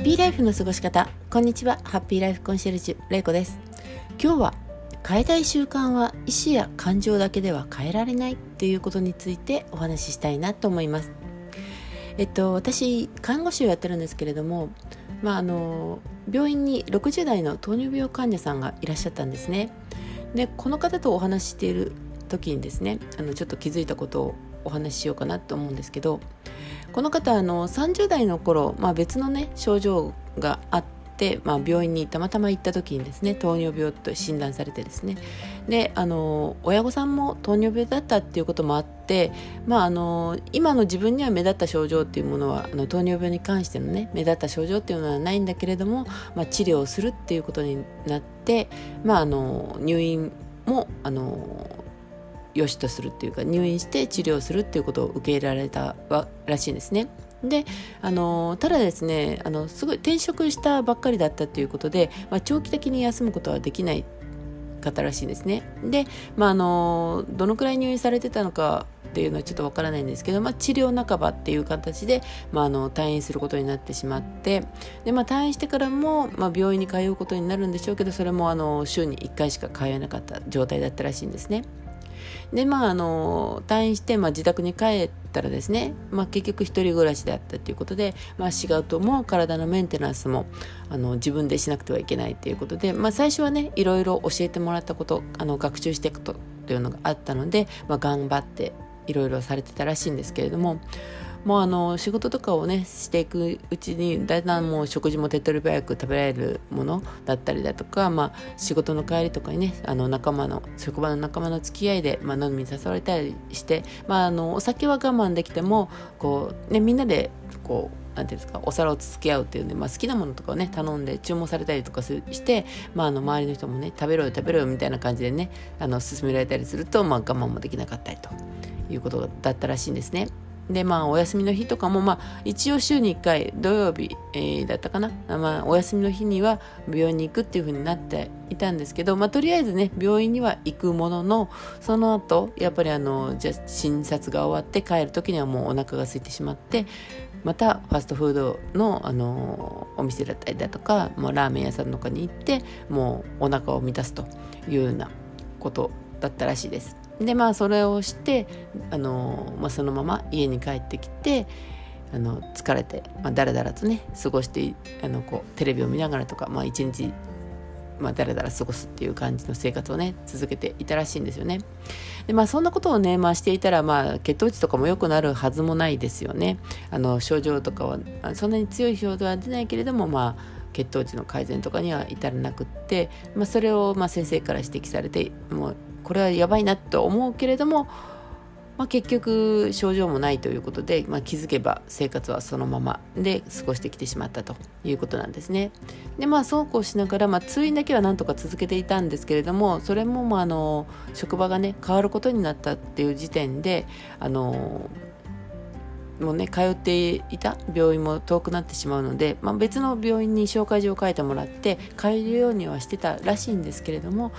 ッピーライフの過ごし方。こんにちは。ハッピーライフコンシェルジュレイコです。今日は変えたい習慣は意思や感情だけでは変えられないっていうことについてお話ししたいなと思います。えっと私看護師をやってるんですけれどもまああの病院に60代の糖尿病患者さんがいらっしゃったんですね。でこの方とお話ししている時にですねあのちょっと気づいたことをお話ししようかなと思うんですけどこの方あの30代の頃、まあ、別のね症状があって、まあ、病院にたまたま行った時にですね糖尿病と診断されてですね。であの親御さんも糖尿病だったっていうこともあって、まあ、あの今の自分には目立った症状っていうものはあの糖尿病に関してのね目立った症状っていうのはないんだけれども、まあ、治療をするっていうことになって、まあ、あの入院もあの良しとするっていうか入院して治療するっていうことを受け入れられたらしいんですね。であのただですねあのすごい転職したばっかりだったということで、まあ、長期的に休むことはできない方らしいんですね。で、まあ、あのどのくらい入院されてたのかっていうのはちょっとわからないんですけど、まあ、治療半ばっていう形で、まあ、あの退院することになってしまってで、まあ、退院してからも、まあ、病院に通うことになるんでしょうけどそれもあの週に1回しか通えなかった状態だったらしいんですね。でまああの退院して、まあ、自宅に帰ったらですね、まあ、結局一人暮らしであったということで、まあ、仕事も体のメンテナンスもあの自分でしなくてはいけないということで、まあ、最初はねいろいろ教えてもらったことあの学習していくとというのがあったので、まあ、頑張っていろいろされてたらしいんですけれどももうあの仕事とかをねしていくうちにだんだんもう食事も手っ取り早く食べられるものだったりだとか、まあ、仕事の帰りとかにねあの仲間の職場の仲間の付き合いで、まあ、飲みに誘われたりして、まあ、あのお酒は我慢できてもこう、ね、みんなでこうなんていうんですかお皿をつつき合うっていうね、まあ、好きなものとかをね頼んで注文されたりとかして、まあ、あの周りの人もね食べろよ食べろよみたいな感じでねあの勧められたりすると、まあ、我慢もできなかったりということだったらしいんですね。でまあお休みの日とかもまあ一応週に1回土曜日、えー、だったかな、まあ、お休みの日には病院に行くっていう風になっていたんですけど、まあ、とりあえずね病院には行くもののその後やっぱりあのじゃ診察が終わって帰る時にはもうお腹が空いてしまってまたファストフードの、あのお店だったりだとか、まあ、ラーメン屋さんとかに行ってもうお腹を満たすというようなことだったらしいです。でまあそれをしてあの、まあ、そのまま家に帰ってきてあの疲れて、まあ、だらだらとね過ごしてあのこうテレビを見ながらとか、まあ、一日まあ、だらだら過ごすっていう感じの生活をね続けていたらしいんですよね。でまあそんなことをね、まあ、していたら、まあ、血糖値とかも良くなるはずもないですよね。あの症状とかはそんなに強い症状は出ないけれどもまあ血糖値の改善とかには至らなくって、まあ、それをまあ先生から指摘されてもうこれはやばいなと思うけれども、まあ、結局症状もないということで、まあ、気づけば生活はそのままで過ごしてきてしまったということなんですね。でまあそうこうしながら、まあ、通院だけはなんとか続けていたんですけれどもそれも、まあ、あの職場がね変わることになったっていう時点であのもうね通っていた病院も遠くなってしまうので、まあ、別の病院に紹介状を書いてもらって通えるようにはしてたらしいんですけれども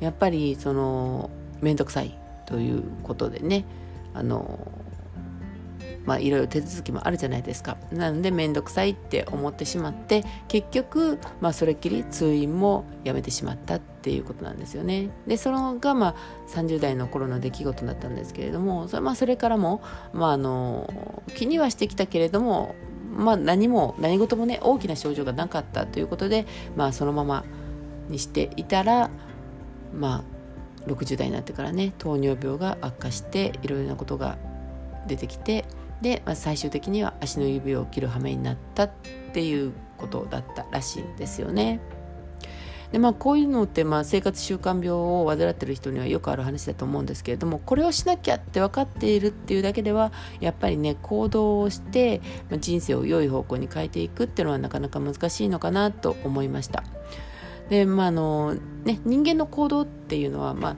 やっぱりその面倒くさいということでねあのまあいろいろ手続きもあるじゃないですか。なので面倒くさいって思ってしまって結局、まあ、それっきり通院もやめてしまったっていうことなんですよね。でそのが、まあ、30代の頃の出来事だったんですけれどもそれ,、まあ、それからも、まあ、あの気にはしてきたけれどもまあ何も何事もね大きな症状がなかったということで、まあ、そのままにしていたらまあ60代になってからね糖尿病が悪化していろいろなことが出てきてで、まあ、最終的には足の指を切る羽目になったっていうことだったらしいんですよね。でまあ、こういうのって、まあ、生活習慣病を患ってる人にはよくある話だと思うんですけれどもこれをしなきゃって分かっているっていうだけではやっぱりね行動をして、まあ、人生を良い方向に変えていくっていうのはなかなか難しいのかなと思いました。でまああのね、人間の行動っていうのは、まあ、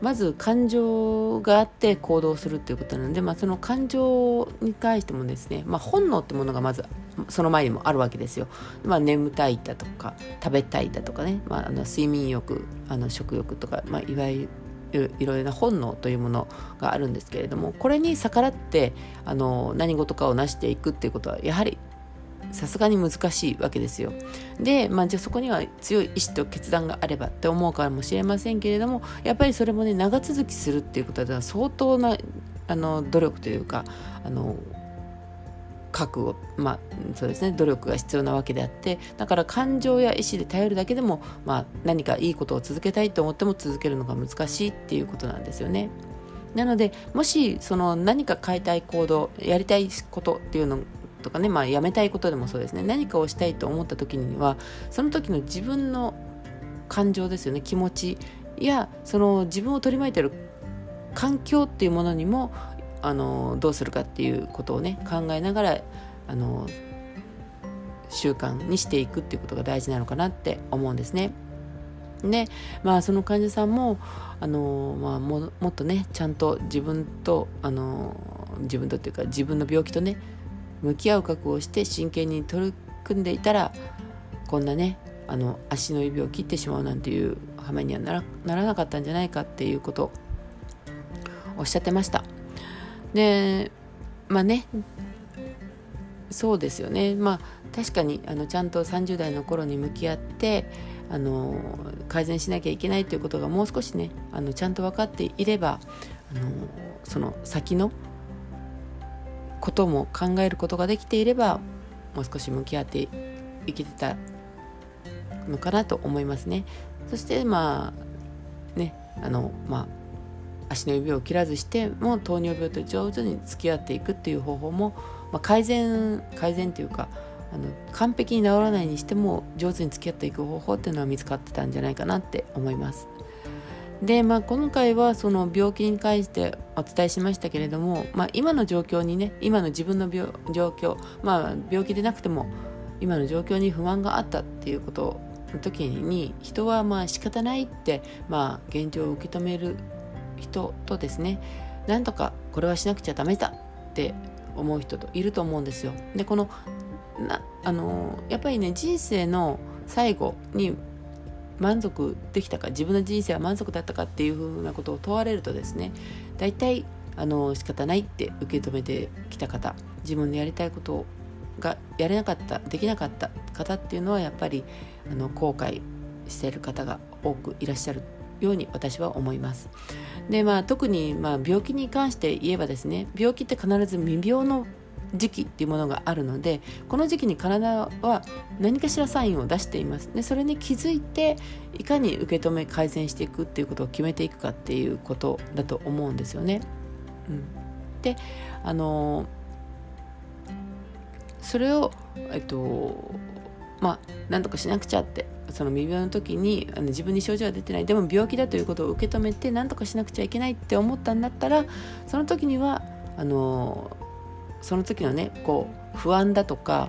まず感情があって行動するっていうことなので、まあ、その感情に対してもですね、まあ、本能ってものがまずその前にもあるわけですよ。まあ、眠たいだとか食べたいだとかね、まあ、あの睡眠欲あの食欲とか、まあ、いわゆるいろいろな本能というものがあるんですけれどもこれに逆らってあの何事かを成していくっていうことはやはりさすがに難しいわけですよ。で、まあ、じゃあそこには強い意志と決断があればって思うかもしれませんけれどもやっぱりそれもね長続きするっていうことでは相当なあの努力というかあの覚悟まあそうですね努力が必要なわけであってだから感情や意志で頼るだけでも、まあ、何かいいことを続けたいと思っても続けるのが難しいっていうことなんですよね。なのでもしその何か変えたい行動やりたいことっていうのとかね、まあ、やめたいことでもそうですね何かをしたいと思った時にはその時の自分の感情ですよね気持ちやその自分を取り巻いてる環境っていうものにもあのどうするかっていうことをね考えながらあの習慣にしていくっていうことが大事なのかなって思うんですね。でまあその患者さんもあの、まあ、ももっとねちゃんと自分とあの自分とっていうか自分の病気とね向き合う覚悟をして真剣に取り組んでいたらこんなねあの足の指を切ってしまうなんていう羽目にはならならなかったんじゃないかっていうことをおっしゃってました。でまあねそうですよねまあ確かにあのちゃんと30代の頃に向き合ってあの改善しなきゃいけないということがもう少しねあのちゃんと分かっていればあのその先のことも考えることができていればもう少し向き合っていけてたのかなと思いますね。そしてまあねあのまあ足の指を切らずしても糖尿病と上手に付き合っていくっていう方法も、まあ、改善改善というかあの完璧に治らないにしても上手に付き合っていく方法っていうのは見つかってたんじゃないかなって思います。でまあ今回はその病気に関してお伝えしましたけれども、まあ、今の状況にね今の自分の病状況まあ病気でなくても今の状況に不安があったっていうことの時に人はまあ仕方ないってまあ現状を受け止める人とですねなんとかこれはしなくちゃダメだって思う人といると思うんですよ。でこのなあのやっぱりね人生の最後に満足できたか自分の人生は満足だったかっていうふうなことを問われるとですね大体あの仕方ないって受け止めてきた方自分のやりたいことがやれなかったできなかった方っていうのはやっぱりあの後悔している方が多くいらっしゃるように私は思います。でまあ特にまあ病気に関して言えばですね病気って必ず未病の時期っていうものがあるのでこの時期に体は何かしらサインを出しています。でそれに気づいていかに受け止め改善していくっていうことを決めていくかっていうことだと思うんですよね。うん、であのそれをえっとまあ何とかしなくちゃってその未病の時にあの自分に症状は出てない。でも病気だということを受け止めて何とかしなくちゃいけないって思ったんだったらその時にはあのその時のねこう不安だとか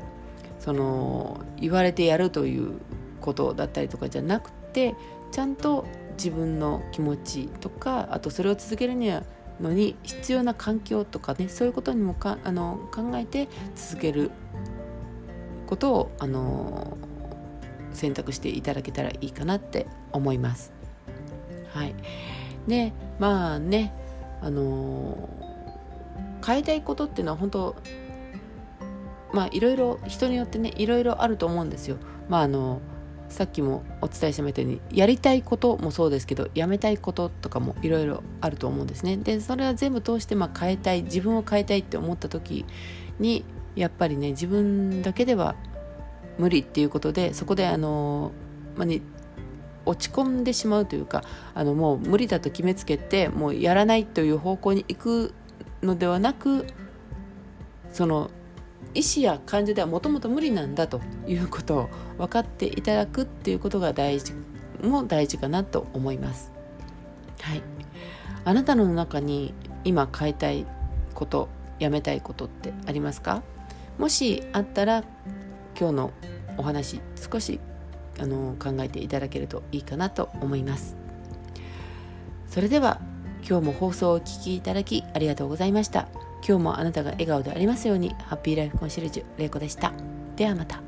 その言われてやるということだったりとかじゃなくてちゃんと自分の気持ちとかあとそれを続けるにはのに必要な環境とかねそういうことにもかあの考えて続けることをあの選択していただけたらいいかなって思います。はい、でまあねあの変えたいことっていうのは本当まあいろいろ人によってねいろいろあると思うんですよ。まああのさっきもお伝えしたみたいにやりたいこともそうですけどやめたいこととかもいろいろあると思うんですね。でそれは全部通してまあ変えたい自分を変えたいって思った時にやっぱりね自分だけでは無理っていうことでそこであの、まあね、落ち込んでしまうというかあのもう無理だと決めつけてもうやらないという方向に行くのではなくその意思や感情ではもともと無理なんだということを分かっていただくっていうことが大事も大事かなと思います。はい、あなたの中に今変えたいことやめたいことってありますか？もしあったら今日のお話少しあの考えていただけるといいかなと思います。それでは今日も放送をお聴きいただきありがとうございました。今日もあなたが笑顔でありますように。ハッピーライフコンシェルジュ玲子でした。ではまた。